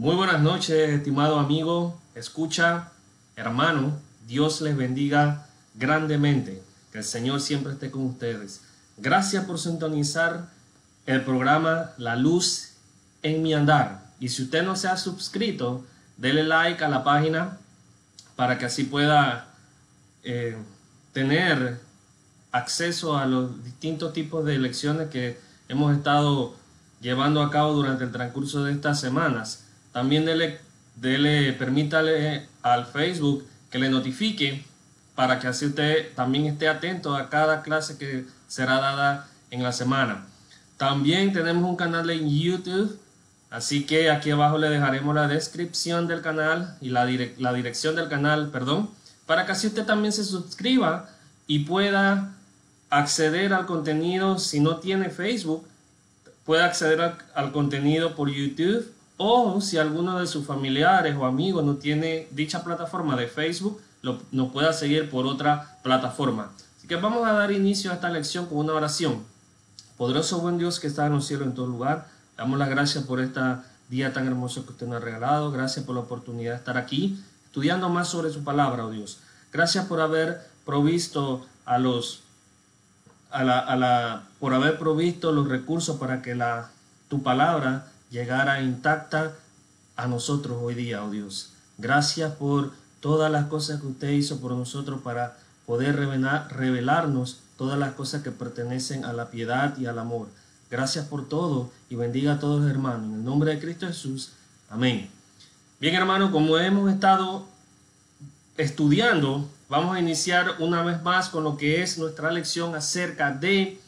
Muy buenas noches, estimado amigo, escucha, hermano, Dios les bendiga grandemente, que el Señor siempre esté con ustedes. Gracias por sintonizar el programa La Luz en mi andar. Y si usted no se ha suscrito, dele like a la página para que así pueda eh, tener acceso a los distintos tipos de lecciones que hemos estado llevando a cabo durante el transcurso de estas semanas. También dele, dele, permítale al Facebook que le notifique para que así usted también esté atento a cada clase que será dada en la semana. También tenemos un canal en YouTube, así que aquí abajo le dejaremos la descripción del canal y la, la dirección del canal, perdón, para que así usted también se suscriba y pueda acceder al contenido si no tiene Facebook puede acceder al, contenido por YouTube o si alguno de sus familiares o amigos no tiene dicha plataforma de Facebook, lo, nos pueda seguir por otra plataforma. Así que vamos a dar inicio a esta lección con una oración. Poderoso buen Dios que está en los cielos en todo lugar, damos las gracias por este día tan hermoso que usted nos ha regalado. Gracias por la oportunidad de estar aquí estudiando más sobre su palabra, oh Dios. Gracias por haber provisto a los a la, a la, por haber provisto los recursos para que la, tu palabra llegara intacta a nosotros hoy día, oh Dios. Gracias por todas las cosas que usted hizo por nosotros para poder revelar, revelarnos todas las cosas que pertenecen a la piedad y al amor. Gracias por todo y bendiga a todos los hermanos. En el nombre de Cristo Jesús. Amén. Bien, hermano, como hemos estado estudiando Vamos a iniciar una vez más con lo que es nuestra lección acerca de,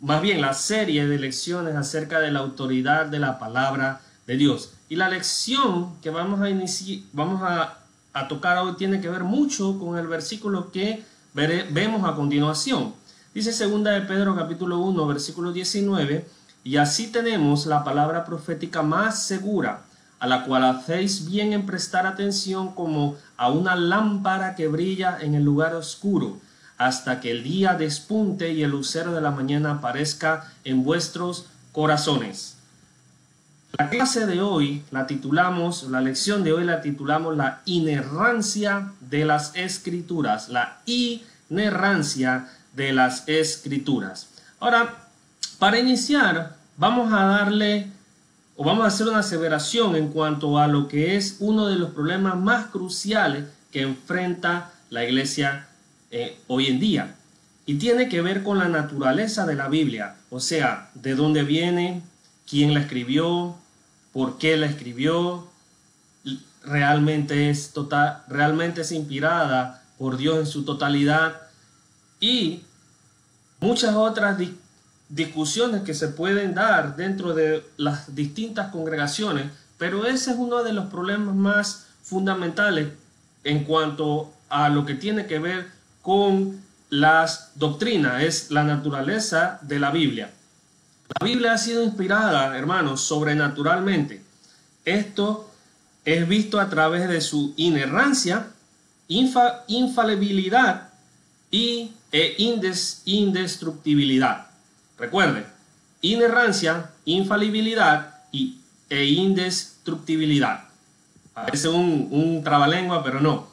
más bien la serie de lecciones acerca de la autoridad de la palabra de Dios. Y la lección que vamos a, iniciar, vamos a, tocar hoy tiene que ver mucho con el versículo que vemos a continuación. Dice segunda de Pedro capítulo 1 versículo 19, y así tenemos la palabra profética más segura a la cual hacéis bien en prestar atención como a una lámpara que brilla en el lugar oscuro, hasta que el día despunte y el lucero de la mañana aparezca en vuestros corazones. La clase de hoy la titulamos, la lección de hoy la titulamos la inerrancia de las escrituras, la inerrancia de las escrituras. Ahora, para iniciar, vamos a darle o vamos a hacer una aseveración en cuanto a lo que es uno de los problemas más cruciales que enfrenta la iglesia eh, hoy en día. Y tiene que ver con la naturaleza de la Biblia, o sea, de dónde viene, quién la escribió, por qué la escribió, realmente es, total, realmente es inspirada por Dios en su totalidad y muchas otras discusiones que se pueden dar dentro de las distintas congregaciones, pero ese es uno de los problemas más fundamentales en cuanto a lo que tiene que ver con las doctrinas, es la naturaleza de la Biblia. La Biblia ha sido inspirada, hermanos, sobrenaturalmente. Esto es visto a través de su inerrancia, infalibilidad y, e indestructibilidad. Recuerde, inerrancia, infalibilidad y, e indestructibilidad. Parece un, un trabalengua, pero no.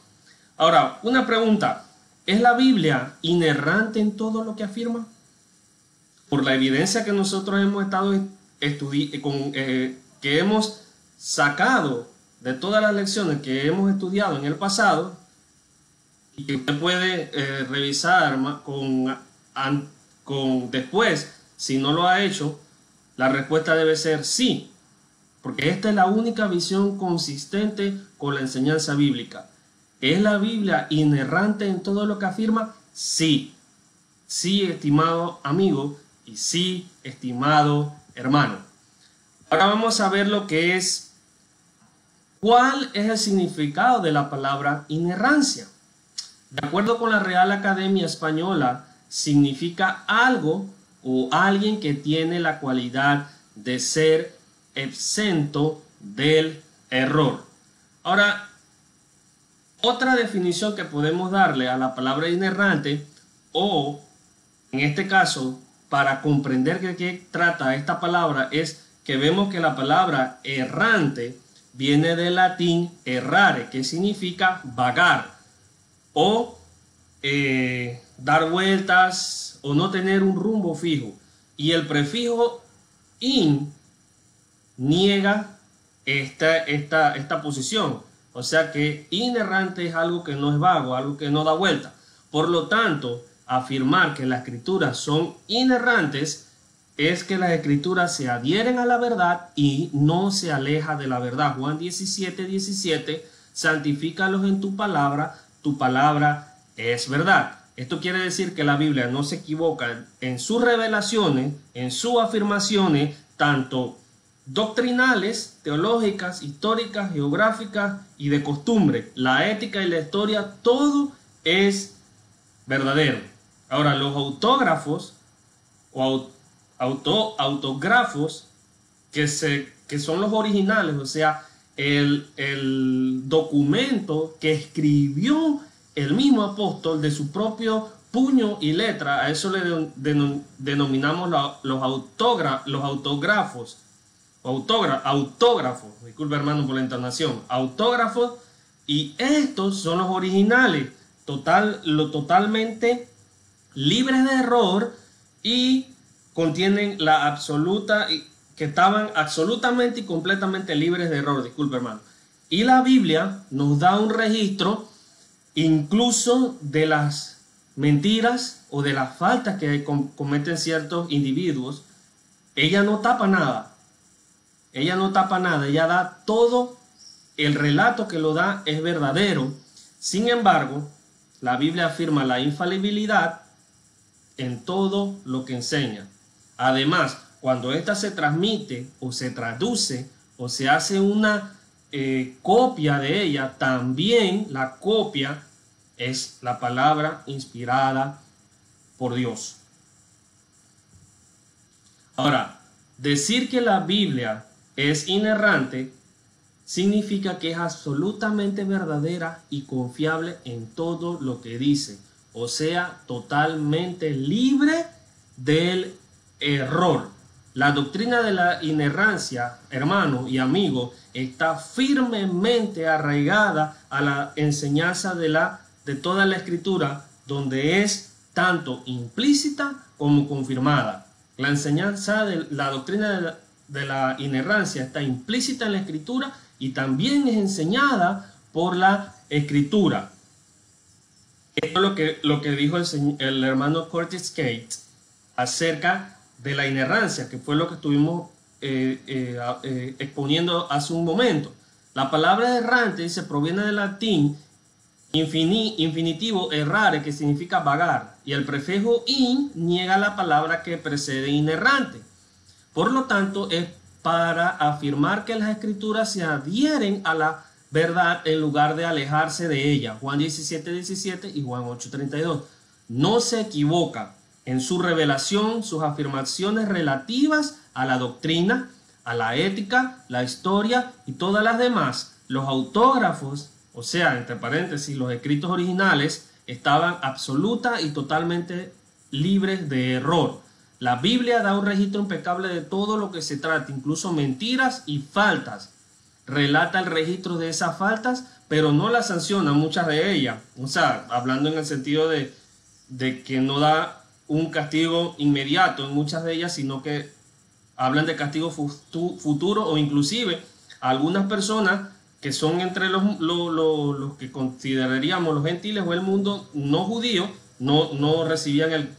Ahora, una pregunta. ¿Es la Biblia inerrante en todo lo que afirma? Por la evidencia que nosotros hemos estado estudiando, eh, que hemos sacado de todas las lecciones que hemos estudiado en el pasado, y que usted puede eh, revisar con con después, si no lo ha hecho, la respuesta debe ser sí, porque esta es la única visión consistente con la enseñanza bíblica. ¿Es la Biblia inerrante en todo lo que afirma? Sí. Sí, estimado amigo, y sí, estimado hermano. Ahora vamos a ver lo que es, cuál es el significado de la palabra inerrancia. De acuerdo con la Real Academia Española, significa algo o alguien que tiene la cualidad de ser exento del error. Ahora, otra definición que podemos darle a la palabra inerrante o, en este caso, para comprender de qué trata esta palabra es que vemos que la palabra errante viene del latín errare, que significa vagar o eh, dar vueltas o no tener un rumbo fijo. Y el prefijo in niega esta, esta, esta posición. O sea que inerrante es algo que no es vago, algo que no da vuelta. Por lo tanto, afirmar que las escrituras son inerrantes es que las escrituras se adhieren a la verdad y no se aleja de la verdad. Juan 17, 17, santifícalos en tu palabra, tu palabra es verdad. Esto quiere decir que la Biblia no se equivoca en sus revelaciones, en sus afirmaciones, tanto doctrinales, teológicas, históricas, geográficas y de costumbre. La ética y la historia, todo es verdadero. Ahora, los autógrafos o autógrafos que, que son los originales, o sea, el, el documento que escribió el mismo apóstol de su propio puño y letra, a eso le denominamos los, los autógrafos, autógrafos, disculpe hermano por la entonación, autógrafos, y estos son los originales, total, lo totalmente libres de error y contienen la absoluta, que estaban absolutamente y completamente libres de error, disculpe hermano. Y la Biblia nos da un registro incluso de las mentiras o de las faltas que cometen ciertos individuos. Ella no tapa nada. Ella no tapa nada. Ella da todo. El relato que lo da es verdadero. Sin embargo, la Biblia afirma la infalibilidad en todo lo que enseña. Además, cuando ésta se transmite o se traduce o se hace una eh, copia de ella, también la copia es la palabra inspirada por Dios. Ahora, decir que la Biblia es inerrante significa que es absolutamente verdadera y confiable en todo lo que dice, o sea, totalmente libre del error. La doctrina de la inerrancia, hermano y amigo, está firmemente arraigada a la enseñanza de, la, de toda la escritura, donde es tanto implícita como confirmada. La enseñanza de la doctrina de la, de la inerrancia está implícita en la escritura y también es enseñada por la escritura. Esto es lo que, lo que dijo el, hermano Curtis Cates acerca de la inerrancia, que fue lo que estuvimos eh, eh, eh, exponiendo hace un momento. La palabra errante se proviene del latín infinitivo errare, que significa vagar, y el prefijo in niega la palabra que precede inerrante. Por lo tanto, es para afirmar que las escrituras se adhieren a la verdad en lugar de alejarse de ella. Juan 17, 17 y Juan 8, 32. No se equivoca en su revelación sus afirmaciones relativas a la doctrina, a la ética, la historia y todas las demás. Los autógrafos, o sea, entre paréntesis, los escritos originales, estaban absoluta y totalmente libres de error. La Biblia da un registro impecable de todo lo que se trata, incluso mentiras y faltas. Relata el registro de esas faltas, pero no las sanciona muchas de ellas. O sea, hablando en el sentido de, de que no da un castigo inmediato en muchas de ellas, sino que hablan de castigo futuro o inclusive algunas personas que son entre los, que consideraríamos los gentiles o el mundo no judío, no, no recibían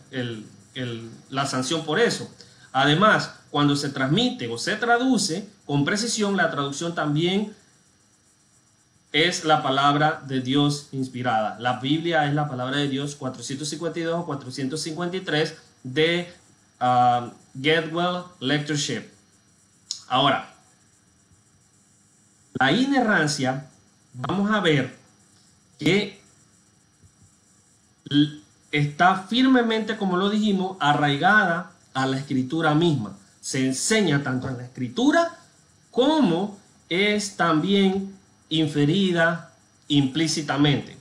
la sanción por eso. Además, cuando se transmite o se traduce con precisión, la traducción también es la palabra de Dios inspirada. La Biblia es la palabra de Dios 452 o 453 de uh, Getwell Lectureship. Ahora, la inerrancia, vamos a ver que está firmemente, como lo dijimos, arraigada a la escritura misma. Se enseña tanto en la escritura como es también inferida implícitamente.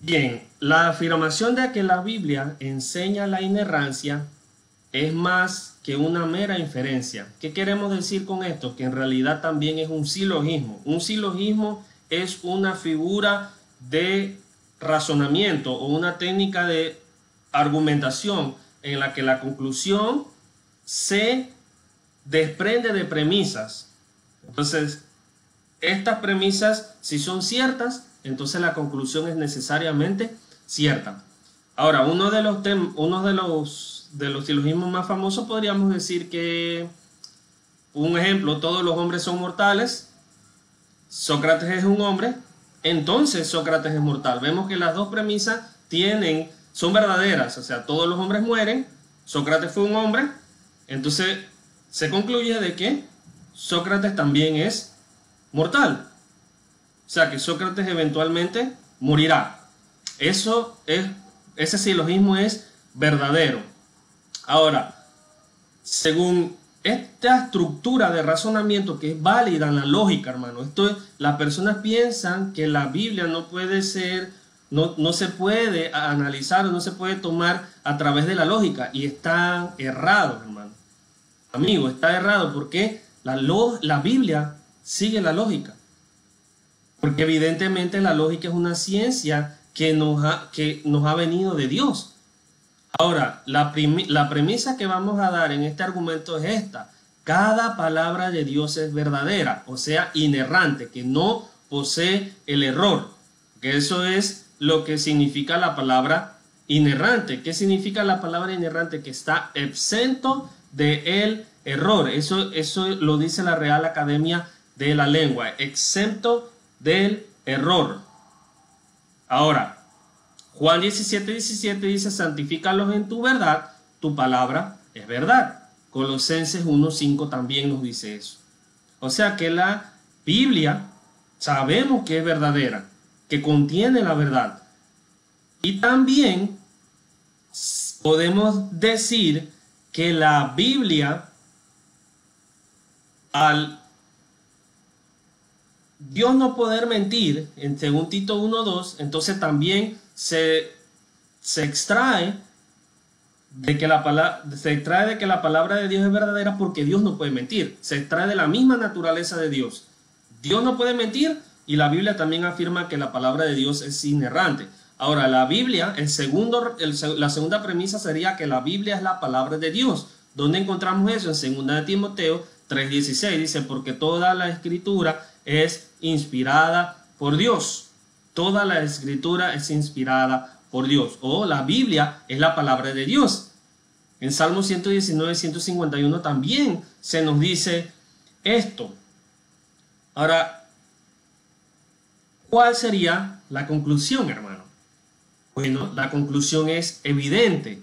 Bien, la afirmación de que la Biblia enseña la inerrancia es más que una mera inferencia. ¿Qué queremos decir con esto? Que en realidad también es un silogismo. Un silogismo es una figura de razonamiento o una técnica de argumentación en la que la conclusión se desprende de premisas. Entonces, estas premisas, si son ciertas, entonces la conclusión es necesariamente cierta. Ahora, uno de los, uno de los, de los silogismos más famosos podríamos decir que, un ejemplo, todos los hombres son mortales, Sócrates es un hombre, entonces Sócrates es mortal. Vemos que las dos premisas tienen, son verdaderas, o sea, todos los hombres mueren, Sócrates fue un hombre, entonces se concluye de que Sócrates también es mortal. O sea que Sócrates eventualmente morirá. Eso es, ese silogismo es verdadero. Ahora, según esta estructura de razonamiento que es válida en la lógica, hermano, esto es, las personas piensan que la Biblia no puede ser, no, no se puede analizar no se puede tomar a través de la lógica y están errados, hermano. Amigo, está errado porque la, la Biblia sigue la lógica. Porque evidentemente la lógica es una ciencia que nos ha, que nos ha venido de Dios. Ahora, la, la premisa que vamos a dar en este argumento es esta. Cada palabra de Dios es verdadera, o sea, inerrante, que no posee el error. Que eso es lo que significa la palabra inerrante. ¿Qué significa la palabra inerrante? Que está exento de el error. Eso, eso lo dice la Real Academia de la Lengua, exento del error. Ahora, Juan 17, 17 dice, santifícalos en tu verdad, tu palabra es verdad. Colosenses 1, 5 también nos dice eso. O sea que la Biblia sabemos que es verdadera, que contiene la verdad. Y también podemos decir que la Biblia, al Dios no poder mentir, en según Tito 1.2, entonces también se, se extrae de que la palabra se extrae de que la palabra de Dios es verdadera porque Dios no puede mentir. Se extrae de la misma naturaleza de Dios. Dios no puede mentir y la Biblia también afirma que la palabra de Dios es inerrante. Ahora, la Biblia, el segundo, la segunda premisa sería que la Biblia es la palabra de Dios. ¿Dónde encontramos eso? En 2 de Timoteo 3:16 dice, porque toda la escritura es inspirada por Dios. Toda la escritura es inspirada por Dios. O la Biblia es la palabra de Dios. En Salmo 119, 151 también se nos dice esto. Ahora, ¿cuál sería la conclusión, hermano? Bueno, la conclusión es evidente.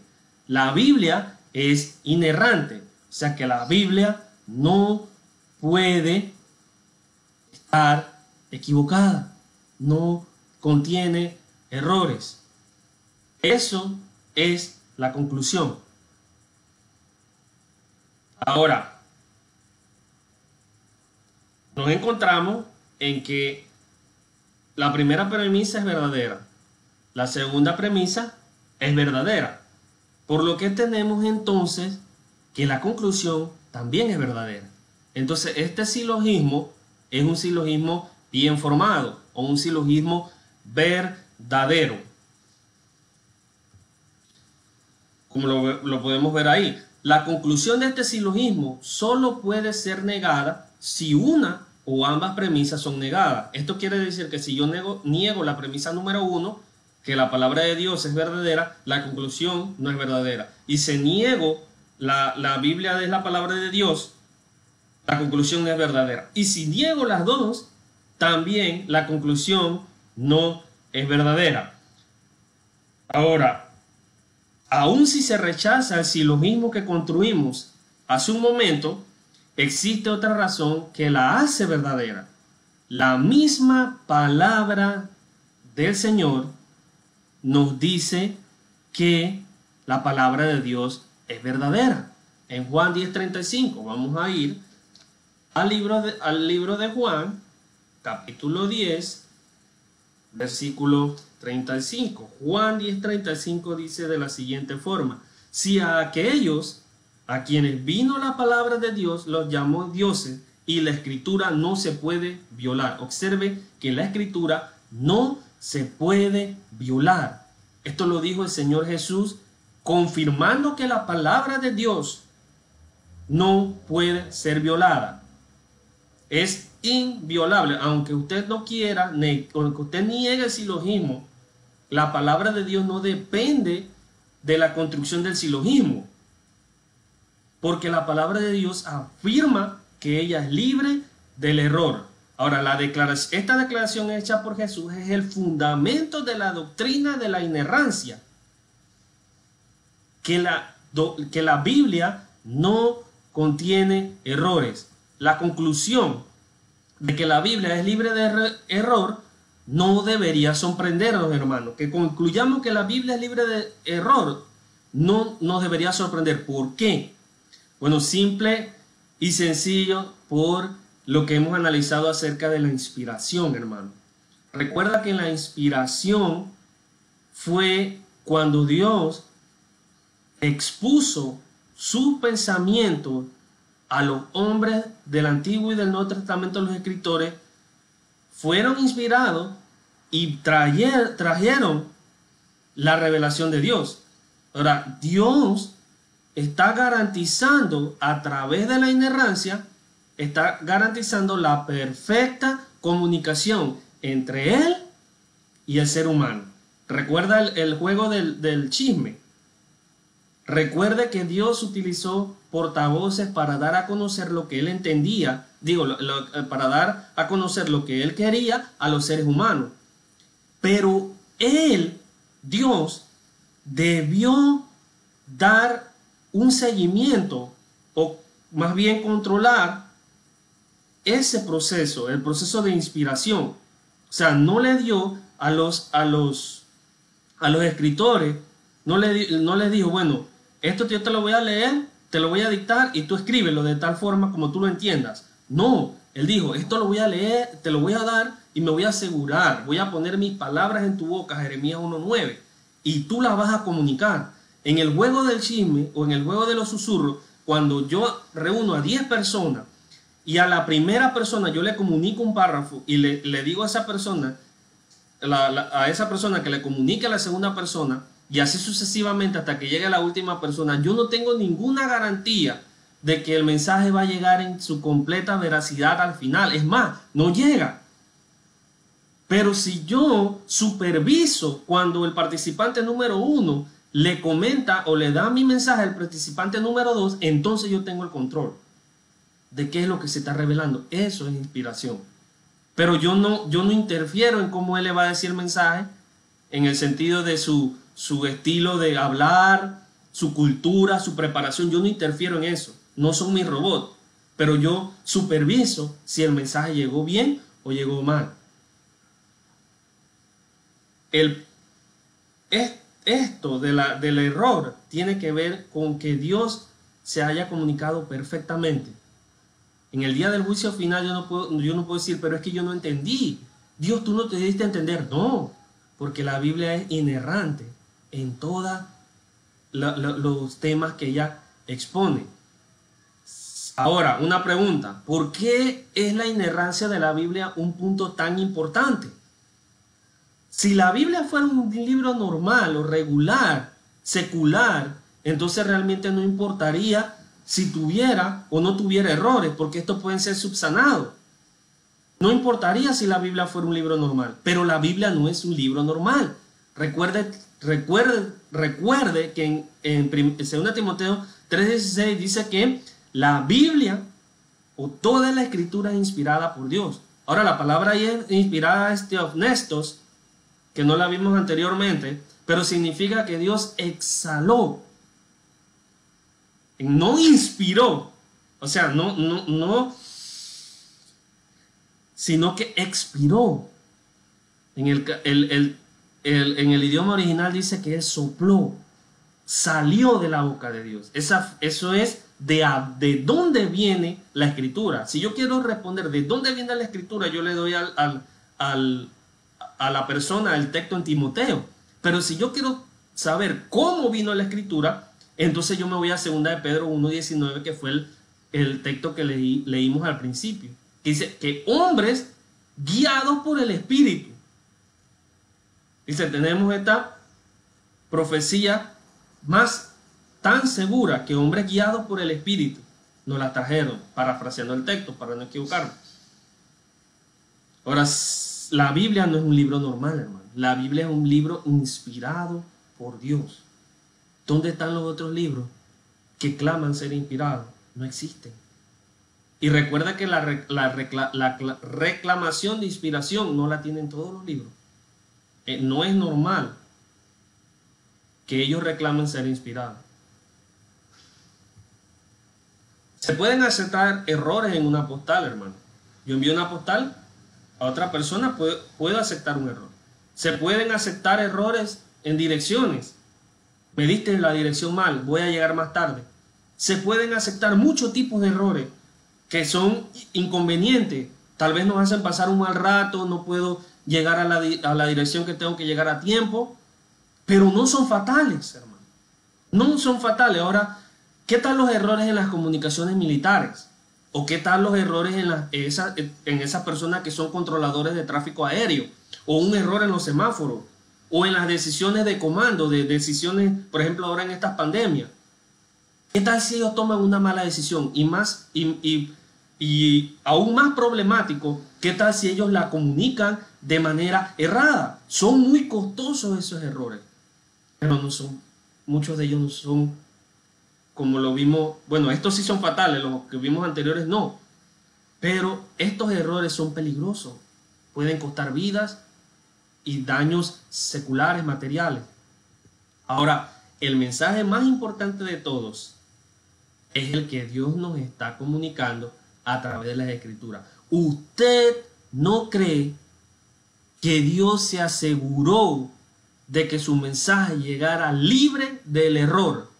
La Biblia es inerrante. O sea que la Biblia no puede estar equivocada. No contiene errores. Eso es la conclusión. Ahora, nos encontramos en que la primera premisa es verdadera. La segunda premisa es verdadera. Por lo que tenemos entonces que la conclusión también es verdadera. Entonces, este silogismo es un silogismo bien formado o un silogismo verdadero. Como lo, podemos ver ahí. La conclusión de este silogismo solo puede ser negada si una o ambas premisas son negadas. Esto quiere decir que si yo niego la premisa número uno, que la palabra de Dios es verdadera, la conclusión no es verdadera. Y si niego la, la Biblia es la palabra de Dios, la conclusión es verdadera. Y si niego las dos, también la conclusión no es verdadera. Ahora, aun si se rechaza el silogismo que construimos hace un momento, existe otra razón que la hace verdadera. La misma palabra del Señor nos dice que la palabra de Dios es verdadera. En Juan 10:35 vamos a ir al libro, de, al libro de Juan, capítulo 10, versículo 35. Juan 10:35 dice de la siguiente forma, si a aquellos A quienes vino la palabra de Dios los llamó dioses y la escritura no se puede violar. Observe que la escritura no se puede violar. Esto lo dijo el Señor Jesús confirmando que la palabra de Dios no puede ser violada. Es inviolable, aunque usted no quiera, aunque usted niegue el silogismo, la palabra de Dios no depende de la construcción del silogismo, porque la palabra de Dios afirma que ella es libre del error. Ahora, la declaración, esta declaración hecha por Jesús es el fundamento de la doctrina de la inerrancia, que la, que la Biblia no contiene errores. La conclusión de que la Biblia es libre de error no debería sorprendernos, hermanos. Que concluyamos que la Biblia es libre de error no nos debería sorprender. ¿Por qué? Bueno, simple y sencillo por lo que hemos analizado acerca de la inspiración, hermano. Recuerda que la inspiración fue cuando Dios expuso su pensamiento a los hombres del Antiguo y del Nuevo Testamento, los escritores, fueron inspirados y trajeron la revelación de Dios. Ahora, Dios está garantizando a través de la inerrancia, está garantizando la perfecta comunicación entre Él y el ser humano. Recuerda el, juego del, del chisme. Recuerde que Dios utilizó portavoces para dar a conocer lo que Él entendía, digo, eh, para dar a conocer lo que Él quería a los seres humanos. Pero Él, Dios, debió dar un seguimiento o más bien controlar ese proceso, el proceso de inspiración. O sea, no le dio a los, a los, a los escritores, no le, no les dijo, bueno, esto yo te lo voy a leer, te lo voy a dictar y tú escríbelo de tal forma como tú lo entiendas. No, él dijo, esto lo voy a leer, te lo voy a dar y me voy a asegurar, voy a poner mis palabras en tu boca, Jeremías 1.9, y tú las vas a comunicar. En el juego del chisme o en el juego de los susurros, cuando yo reúno a 10 personas y a la primera persona yo le comunico un párrafo y le, digo a esa persona, a esa persona que le comunique a la segunda persona, y así sucesivamente hasta que llegue la última persona, yo no tengo ninguna garantía de que el mensaje va a llegar en su completa veracidad al final. Es más, no llega. Pero si yo superviso cuando el participante número uno le comenta o le da mi mensaje al participante número dos, entonces yo tengo el control de qué es lo que se está revelando. Eso es inspiración. Pero yo no, yo no interfiero en cómo él le va a decir el mensaje en el sentido de su su estilo de hablar, su cultura, su preparación. Yo no interfiero en eso. No son mis robots. Pero yo superviso si el mensaje llegó bien o llegó mal. El, esto de la, del error tiene que ver con que Dios se haya comunicado perfectamente. En el día del juicio final yo no puedo, yo no puedo decir, pero es que yo no entendí. Dios, tú no te diste a entender. No, porque la Biblia es inerrante en todos los temas que ella expone. Ahora, una pregunta, ¿por qué es la inerrancia de la Biblia un punto tan importante? Si la Biblia fuera un libro normal o regular, secular, entonces realmente no importaría si tuviera o no tuviera errores, porque estos pueden ser subsanados. No importaría si la Biblia fuera un libro normal, pero la Biblia no es un libro normal. Recuerde Recuerde, recuerde que en, en, 2 Timoteo 3:16 dice que la Biblia o toda la escritura es inspirada por Dios. Ahora la palabra ahí es inspirada es honestos, que no la vimos anteriormente, pero significa que Dios exhaló, no inspiró, o sea, no, no, no, sino que expiró. En el, el, el en el idioma original dice que él sopló, salió de la boca de Dios. Esa, eso es de, de dónde viene la escritura. Si yo quiero responder de dónde viene la escritura, yo le doy al, al, a la persona el texto en Timoteo. Pero si yo quiero saber cómo vino la escritura, Entonces yo me voy a segunda de Pedro 1.19, que fue el, el texto que leí, leímos al principio. Que dice que hombres guiados por el Espíritu. Dice, tenemos esta profecía más tan segura que hombres guiados por el Espíritu nos la trajeron, parafraseando el texto para no equivocarnos. Ahora, la Biblia no es un libro normal, hermano. La Biblia es un libro inspirado por Dios. ¿Dónde están los otros libros que claman ser inspirados? No existen. Y recuerda que la, la, reclamación de inspiración no la tienen todos los libros. Eh, no es normal que ellos reclamen ser inspirados. Se pueden aceptar errores en una postal, hermano. Yo envío una postal a otra persona, puedo, puedo aceptar un error. Se pueden aceptar errores en direcciones. Me diste la dirección mal, voy a llegar más tarde. Se pueden aceptar muchos tipos de errores que son inconvenientes. Tal vez nos hacen pasar un mal rato, no puedo llegar a la, a la dirección que tengo que llegar a tiempo, pero no son fatales, hermano. No son fatales. Ahora, ¿Qué tal los errores en las comunicaciones militares? ¿O qué tal los errores en, esa, en esas personas que son controladores de tráfico aéreo? ¿O un error en los semáforos? ¿O en las decisiones de comando, de decisiones, por ejemplo, ahora en estas pandemias? ¿Qué tal si ellos toman una mala decisión? Y, más, y, y aún más problemático, ¿qué tal si ellos la comunican de manera errada? Son muy costosos esos errores, pero no son, muchos de ellos no son como lo vimos, bueno, estos sí son fatales, los que vimos anteriores no, pero estos errores son peligrosos, pueden costar vidas y daños seculares, materiales. Ahora, el mensaje más importante de todos es el que Dios nos está comunicando a través de las escrituras. Usted no cree que Dios se aseguró de que su mensaje llegara libre del error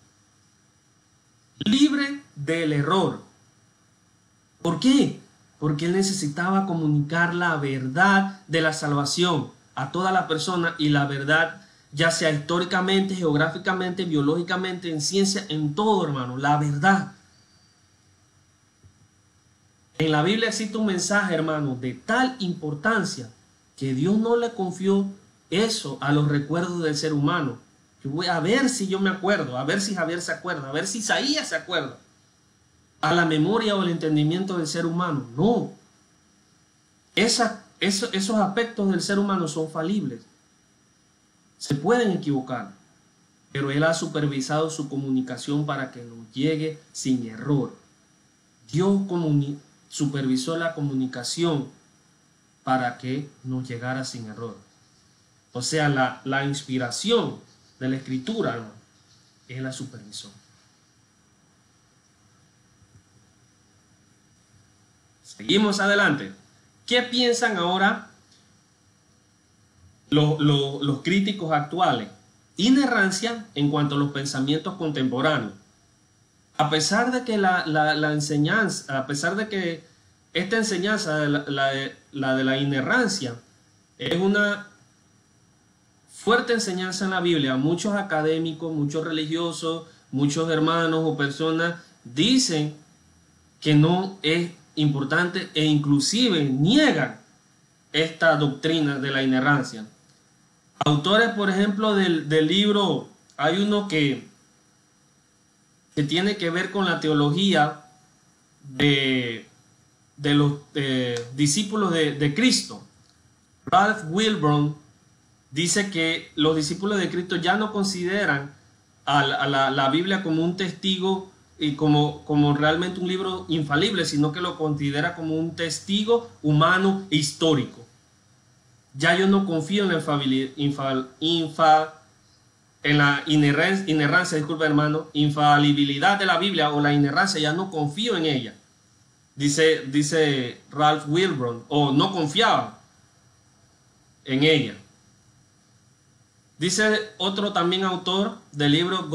libre del error. ¿Por qué? Porque él necesitaba comunicar la verdad de la salvación a toda la persona y la verdad ya sea históricamente, geográficamente, biológicamente, en ciencia, en todo, hermano, la verdad. En la Biblia existe un mensaje, hermano, de tal importancia que Dios no le confió eso a los recuerdos del ser humano, voy a ver si yo me acuerdo, a ver si Javier se acuerda, a ver si Isaías se acuerda. A la memoria o el entendimiento del ser humano. No. Esos aspectos del ser humano son falibles. Se pueden equivocar. Pero Él ha supervisado su comunicación para que nos llegue sin error. Dios supervisó la comunicación para que nos llegara sin error. O sea, la, la inspiración de la escritura es la supervisión. Seguimos adelante. ¿Qué piensan ahora los, críticos actuales? Inerrancia en cuanto a los pensamientos contemporáneos. A pesar de que la, enseñanza, a pesar de que esta enseñanza, la, la de la inerrancia, es una fuerte enseñanza en la Biblia. Muchos académicos, muchos religiosos, muchos hermanos o personas dicen que no es importante e inclusive niegan esta doctrina de la inerrancia. Autores, por ejemplo, del, libro, hay uno que, que tiene que ver con la teología de, de los discípulos de, Cristo. Ralph Wilburn dice que los discípulos de Cristo ya no consideran a la, Biblia como un testigo y como, realmente un libro infalible, sino que lo considera como un testigo humano e histórico. Ya yo no confío en la en la inerrancia, inerrancia, disculpa hermano, infalibilidad de la Biblia o la inerrancia, ya no confío en ella. Dice, dice Ralph Wilburn, o no confiaba en ella. Dice otro también autor del libro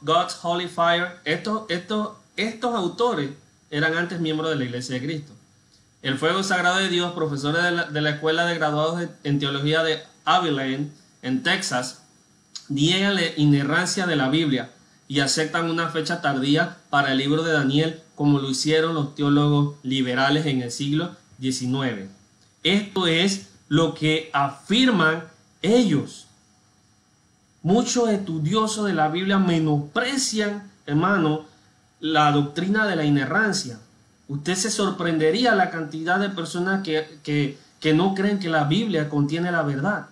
God's Holy Fire, estos, estos, estos autores eran antes miembros de la Iglesia de Cristo. El Fuego Sagrado de Dios, profesores de la, Escuela de Graduados en Teología de Abilene, en Texas, niegan la inerrancia de la Biblia y aceptan una fecha tardía para el libro de Daniel como lo hicieron los teólogos liberales en el siglo XIX. Esto es lo que afirman ellos. Muchos estudiosos de la Biblia menosprecian, hermano, la doctrina de la inerrancia. Usted se sorprendería la cantidad de personas que, que, que no creen que la Biblia contiene la verdad.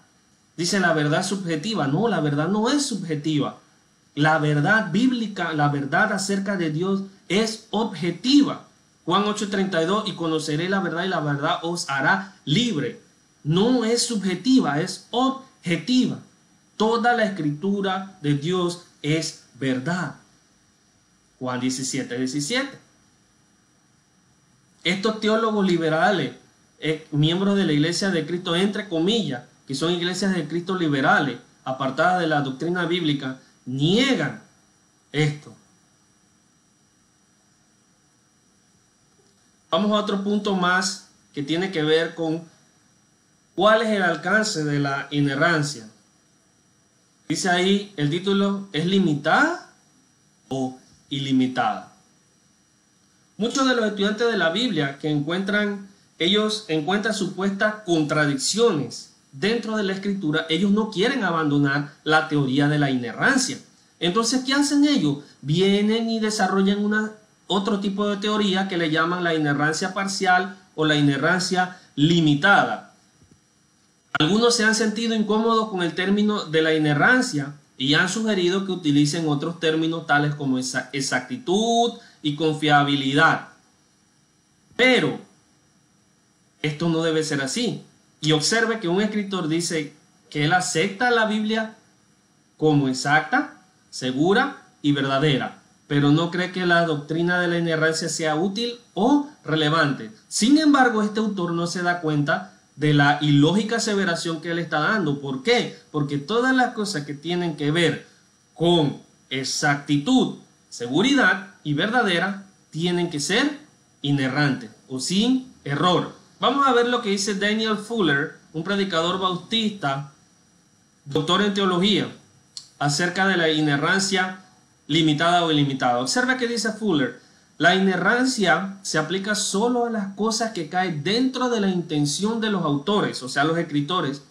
Dice la verdad subjetiva. No, la verdad no es subjetiva. La verdad bíblica, la verdad acerca de Dios es objetiva. Juan 8:32, y conoceré la verdad y la verdad os hará libre. No es subjetiva, es objetiva. Toda la escritura de Dios es verdad. Juan 17, 17. Estos teólogos liberales, eh, miembros de la iglesia de Cristo, entre comillas, que son iglesias de Cristo liberales, apartadas de la doctrina bíblica, niegan esto. Vamos a otro punto más que tiene que ver con cuál es el alcance de la inerrancia. Dice ahí el título, ¿es limitada o ilimitada? Muchos de los estudiantes de la Biblia que encuentran, ellos encuentran supuestas contradicciones dentro de la escritura, ellos no quieren abandonar la teoría de la inerrancia. Entonces, ¿qué hacen ellos? Vienen y desarrollan una, otro tipo de teoría que le llaman la inerrancia parcial o la inerrancia limitada. Algunos se han sentido incómodos con el término de la inerrancia y han sugerido que utilicen otros términos tales como exactitud y confiabilidad. Pero esto no debe ser así. Y observe que un escritor dice que él acepta la Biblia como exacta, segura y verdadera, pero no cree que la doctrina de la inerrancia sea útil o relevante. Sin embargo, este autor no se da cuenta de la ilógica aseveración que él está dando. ¿Por qué? Porque todas las cosas que tienen que ver con exactitud, seguridad y verdadera tienen que ser inerrantes o sin error. Vamos a ver lo que dice Daniel Fuller, un predicador bautista, doctor en teología, acerca de la inerrancia limitada o ilimitada. Observa que dice Fuller. La inerrancia se aplica solo a las cosas que caen dentro de la intención de los autores, o sea, los escritores,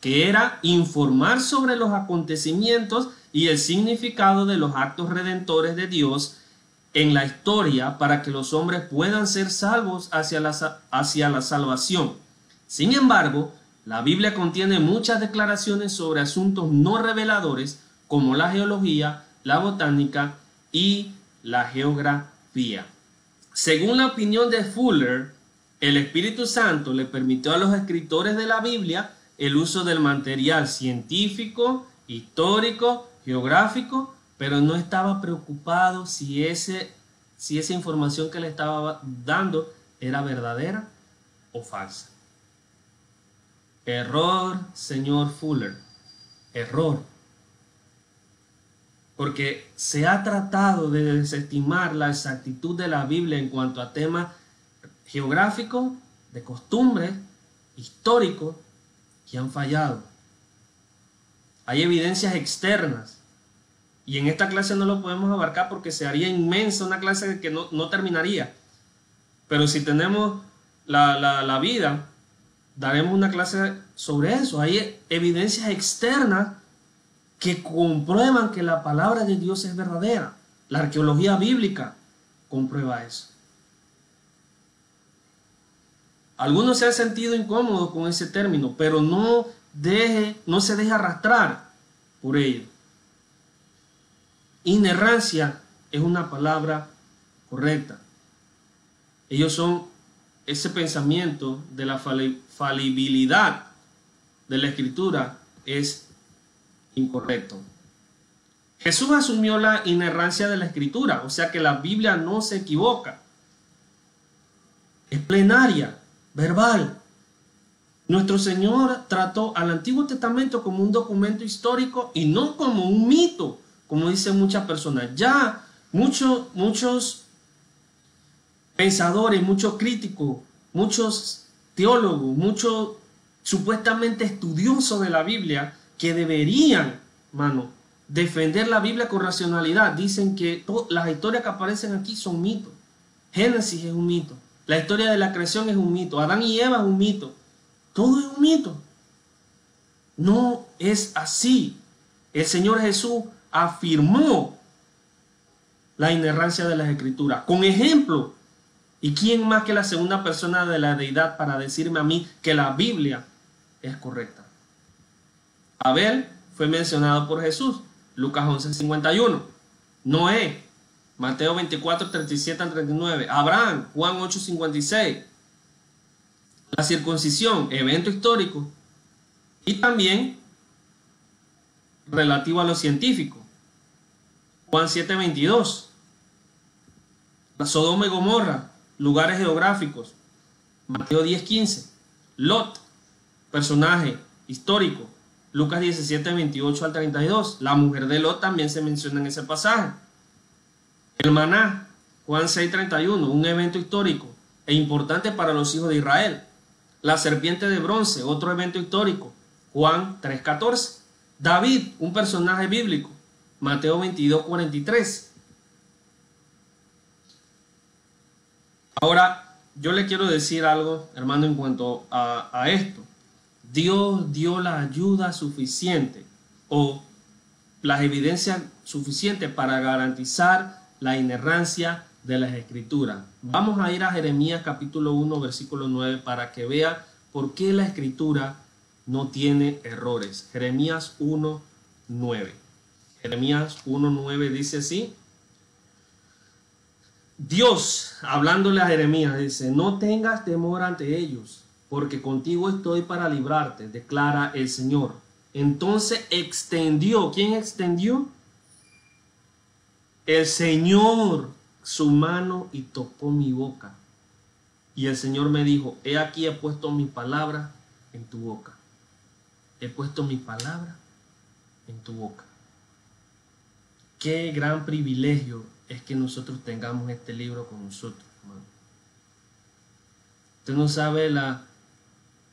que era informar sobre los acontecimientos y el significado de los actos redentores de Dios en la historia para que los hombres puedan ser salvos hacia la, hacia la salvación. Sin embargo, la Biblia contiene muchas declaraciones sobre asuntos no reveladores como la geología, la botánica y la geografía. Según la opinión de Fuller, el Espíritu Santo le permitió a los escritores de la Biblia el uso del material científico, histórico, geográfico pero no estaba preocupado si, ese, si esa información que le estaba dando era verdadera o falsa. Error, señor Fuller. Error. Porque se ha tratado de desestimar la exactitud de la Biblia en cuanto a temas geográficos, de costumbres, históricos, que han fallado. Hay evidencias externas y en esta clase no lo podemos abarcar porque se haría inmensa una clase que no, terminaría. Pero si tenemos la, la vida, daremos una clase sobre eso. Hay evidencias externas que comprueban que la palabra de Dios es verdadera. La arqueología bíblica comprueba eso. Algunos se han sentido incómodos con ese término, pero no, deje, no se deje arrastrar por ello. Inerrancia es una palabra correcta. Ellos son ese pensamiento de la falibilidad de la escritura es incorrecto. Jesús asumió la inerrancia de la escritura, o sea que la Biblia no se equivoca. Es plenaria, verbal. Nuestro Señor trató al Antiguo Testamento como un documento histórico y no como un mito como dicen muchas personas. Ya muchos, muchos pensadores, muchos críticos, muchos teólogos, muchos supuestamente estudiosos de la Biblia que deberían, mano, defender la Biblia con racionalidad. Dicen que las historias que aparecen aquí son mitos. Génesis es un mito. La historia de la creación es un mito. Adán y Eva es un mito. Todo es un mito. No es así. El Señor Jesús afirmó la inerrancia de las escrituras. Con ejemplo, ¿y quién más que la segunda persona de la deidad para decirme a mí que la Biblia es correcta? Abel fue mencionado por Jesús, Lucas 11, 51. Noé, Mateo 24, 37 al 39. Abraham, Juan 8, 56. La circuncisión, evento histórico. Y también relativo a lo científico. Juan 7, 22. La Sodoma y Gomorra, lugares geográficos. Mateo 10, 15. Lot, personaje histórico. Lucas 17, 28 al 32. La mujer de Lot también se menciona en ese pasaje. El maná, Juan 6, 31, un evento histórico e importante para los hijos de Israel. La serpiente de bronce, otro evento histórico, Juan 3, 14. David, un personaje bíblico, Mateo 22, 43. Ahora, yo le quiero decir algo, hermano, en cuanto a, a esto. Dios dio la ayuda suficiente o las evidencias suficientes para garantizar la inerrancia de las escrituras. Vamos a ir a Jeremías capítulo 1 versículo 9 para que vea por qué la escritura no tiene errores. Jeremías 1 9. Jeremías 1 9 dice así. Dios, hablándole a Jeremías, dice, no tengas temor ante ellos porque contigo estoy para librarte, declara el Señor. Entonces extendió, ¿quién extendió? El Señor su mano y tocó mi boca. Y el Señor me dijo, he aquí he puesto mi palabra en tu boca. He puesto mi palabra en tu boca. Qué gran privilegio es que nosotros tengamos este libro con nosotros, hermano. Usted no sabe la,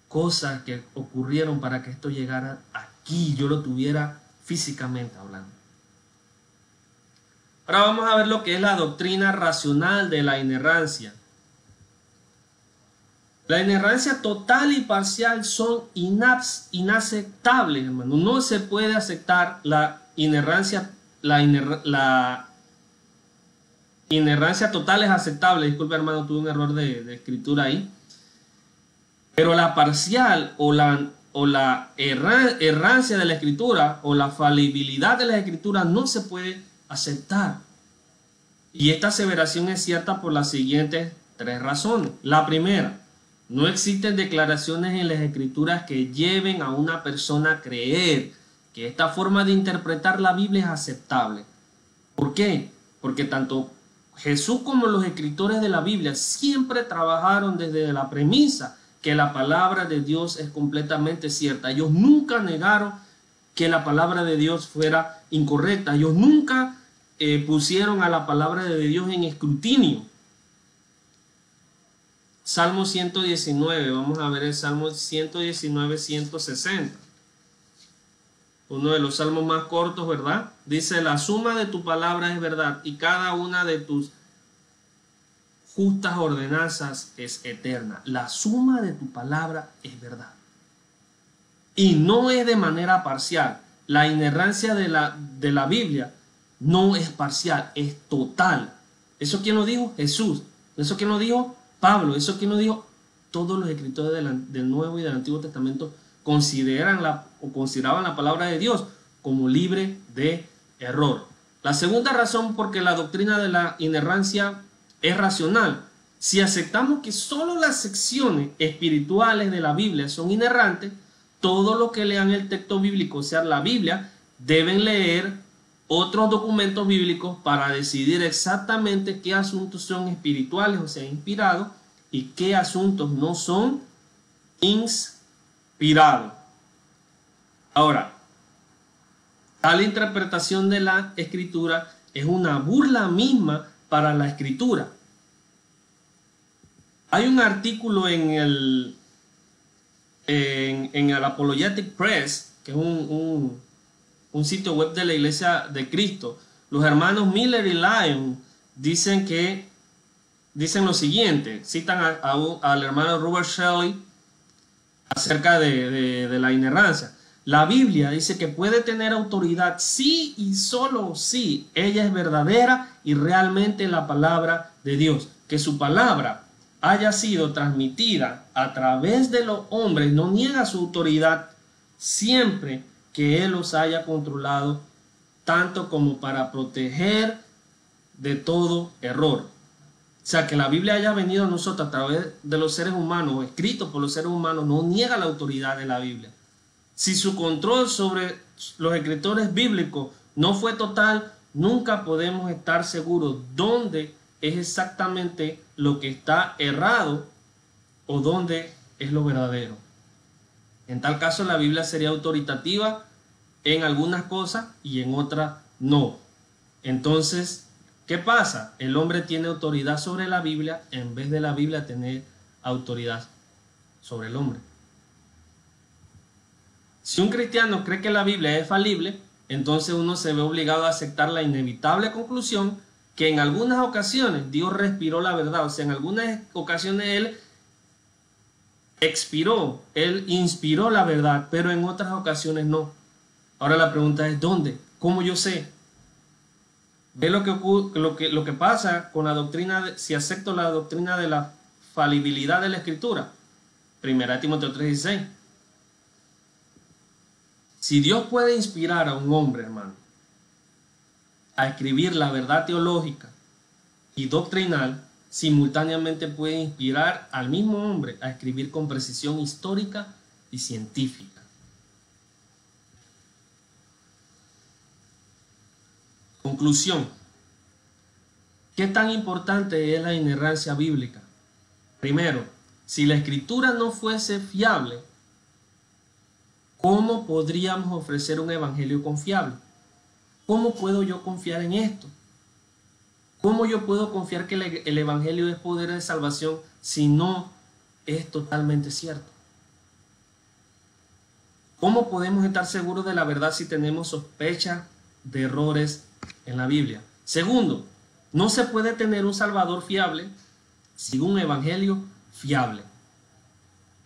cosas que ocurrieron para que esto llegara aquí, yo lo tuviera físicamente hablando. Ahora vamos a ver lo que es la doctrina racional de la inerrancia. La inerrancia total y parcial son inaceptables, hermano. No se puede aceptar la inerrancia, la, la inerrancia total es aceptable. Disculpe, hermano, tuve un error de, de escritura ahí. Pero la parcial o la, errancia de la escritura o la falibilidad de la escritura no se puede aceptar. Y esta aseveración es cierta por las siguientes tres razones. La primera, no existen declaraciones en las escrituras que lleven a una persona a creer que esta forma de interpretar la Biblia es aceptable. ¿Por qué? Porque tanto Jesús como los escritores de la Biblia siempre trabajaron desde la premisa que la palabra de Dios es completamente cierta. Ellos nunca negaron que la palabra de Dios fuera incorrecta. Ellos nunca eh, pusieron a la palabra de Dios en escrutinio. Salmo 119, vamos a ver el Salmo 119, 160. Uno de los salmos más cortos, ¿verdad? Dice, la suma de tu palabra es verdad y cada una de tus justas ordenanzas es eterna. La suma de tu palabra es verdad. Y no es de manera parcial. La inerrancia de la, de la Biblia no es parcial, es total. ¿Eso quién lo dijo? Jesús. ¿Eso quién lo dijo? Pablo. ¿Eso quién lo dijo? Todos los escritores del, del Nuevo y del Antiguo Testamento consideran la, o consideraban la palabra de Dios como libre de error. La segunda razón porque la doctrina de la inerrancia es racional. Si aceptamos que solo las secciones espirituales de la Biblia son inerrantes, todos los que lean el texto bíblico, o sea, la Biblia, deben leer otros documentos bíblicos para decidir exactamente qué asuntos son espirituales, o sea, inspirados, y qué asuntos no son inspirados. Ahora, tal interpretación de la escritura es una burla misma para la escritura. Hay un artículo en el, en, el Apologetic Press, que es un, un sitio web de la Iglesia de Cristo. Los hermanos Miller y Lyon dicen que dicen lo siguiente, citan al hermano Robert Shelley acerca de, de la inerrancia. La Biblia dice que puede tener autoridad sí y solo si ella es verdadera y realmente la palabra de Dios. Que su palabra haya sido transmitida a través de los hombres no niega su autoridad siempre que Él los haya controlado tanto como para proteger de todo error. O sea, que la Biblia haya venido a nosotros a través de los seres humanos o escrito por los seres humanos no niega la autoridad de la Biblia. Si su control sobre los escritores bíblicos no fue total, nunca podemos estar seguros dónde es exactamente lo que está errado o dónde es lo verdadero. En tal caso, la Biblia sería autoritativa en algunas cosas y en otras no. Entonces, ¿qué pasa? El hombre tiene autoridad sobre la Biblia en vez de la Biblia tener autoridad sobre el hombre. Si un cristiano cree que la Biblia es falible, entonces uno se ve obligado a aceptar la inevitable conclusión que en algunas ocasiones Dios respiró la verdad, o sea, en algunas ocasiones Él expiró, Él inspiró la verdad, pero en otras ocasiones no. Ahora la pregunta es, ¿dónde? ¿Cómo yo sé? Ve lo que, lo que, lo que pasa con la doctrina, si acepto la doctrina de la falibilidad de la Escritura. Primera Timoteo 3:16. Si Dios puede inspirar a un hombre, hermano, a escribir la verdad teológica y doctrinal, simultáneamente puede inspirar al mismo hombre a escribir con precisión histórica y científica. Conclusión. ¿Qué tan importante es la inerrancia bíblica? Primero, si la escritura no fuese fiable, ¿cómo podríamos ofrecer un evangelio confiable? ¿Cómo puedo yo confiar en esto? ¿Cómo yo puedo confiar que el Evangelio es poder de salvación si no es totalmente cierto? ¿Cómo podemos estar seguros de la verdad si tenemos sospecha de errores en la Biblia? Segundo, no se puede tener un Salvador fiable sin un Evangelio fiable.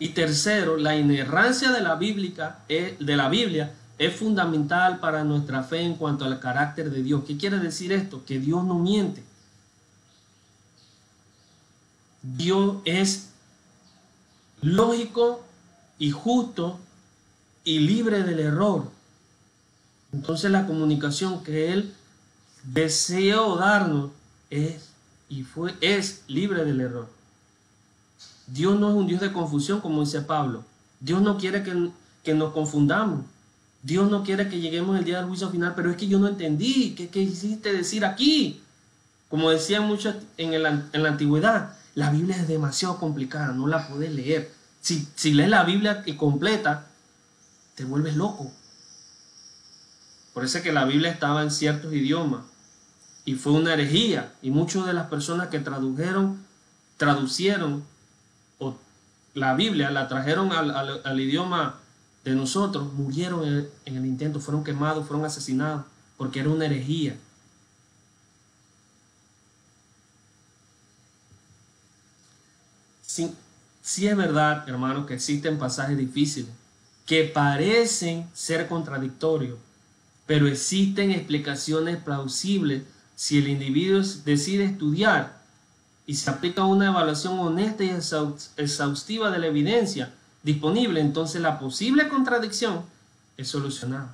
Y tercero, la inerrancia de la, Bíblica, de la Biblia es fundamental para nuestra fe en cuanto al carácter de Dios. ¿Qué quiere decir esto? Que Dios no miente. Dios es lógico y justo y libre del error. Entonces la comunicación que Él deseó darnos es y fue es libre del error. Dios no es un Dios de confusión, como dice Pablo. Dios no quiere que, que nos confundamos. Dios no quiere que lleguemos el día del juicio final, pero es que yo no entendí. ¿Qué, quisiste decir aquí? Como decían muchos en, en, la antigüedad, la Biblia es demasiado complicada, no la puedes leer. Si, si lees la Biblia completa, te vuelves loco. Por eso es que la Biblia estaba en ciertos idiomas y fue una herejía. Y muchas de las personas que tradujeron, traducieron la Biblia, la trajeron al, al, idioma de nosotros murieron en el, intento, fueron quemados, fueron asesinados, porque era una herejía. Sí, sí es verdad, hermano, que existen pasajes difíciles que parecen ser contradictorios, pero existen explicaciones plausibles si el individuo decide estudiar y se aplica una evaluación honesta y exhaustiva de la evidencia disponible, entonces la posible contradicción es solucionada.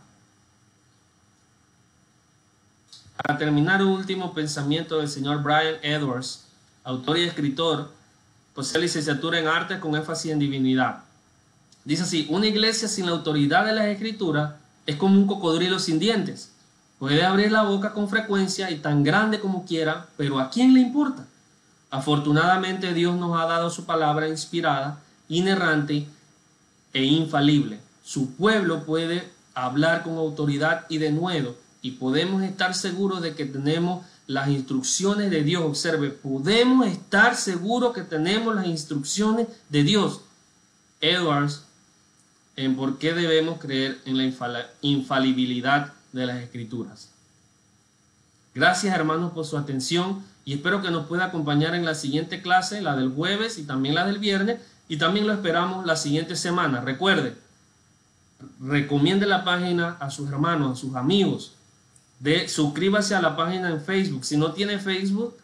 Para terminar, un último pensamiento del señor Brian Edwards, autor y escritor, posee licenciatura en arte con énfasis en divinidad. Dice así, una iglesia sin la autoridad de las escrituras es como un cocodrilo sin dientes. Puede abrir la boca con frecuencia y tan grande como quiera, pero ¿a quién le importa? Afortunadamente Dios nos ha dado su palabra inspirada, inerrante e infalible. Su pueblo puede hablar con autoridad y de nuevo y podemos estar seguros de que tenemos las instrucciones de Dios. Observe, podemos estar seguros que tenemos las instrucciones de Dios. Edwards, en por qué debemos creer en la infalibilidad de las Escrituras. Gracias hermanos por su atención y espero que nos pueda acompañar en la siguiente clase, la del jueves y también la del viernes, y también lo esperamos la siguiente semana. Recuerde, recomiende la página a sus hermanos, a sus amigos. De, suscríbase a la página en Facebook. Si no tiene Facebook,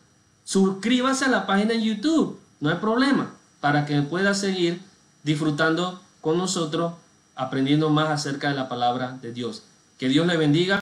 suscríbase a la página en YouTube. No hay problema. Para que pueda seguir disfrutando con nosotros, aprendiendo más acerca de la palabra de Dios. Que Dios le bendiga.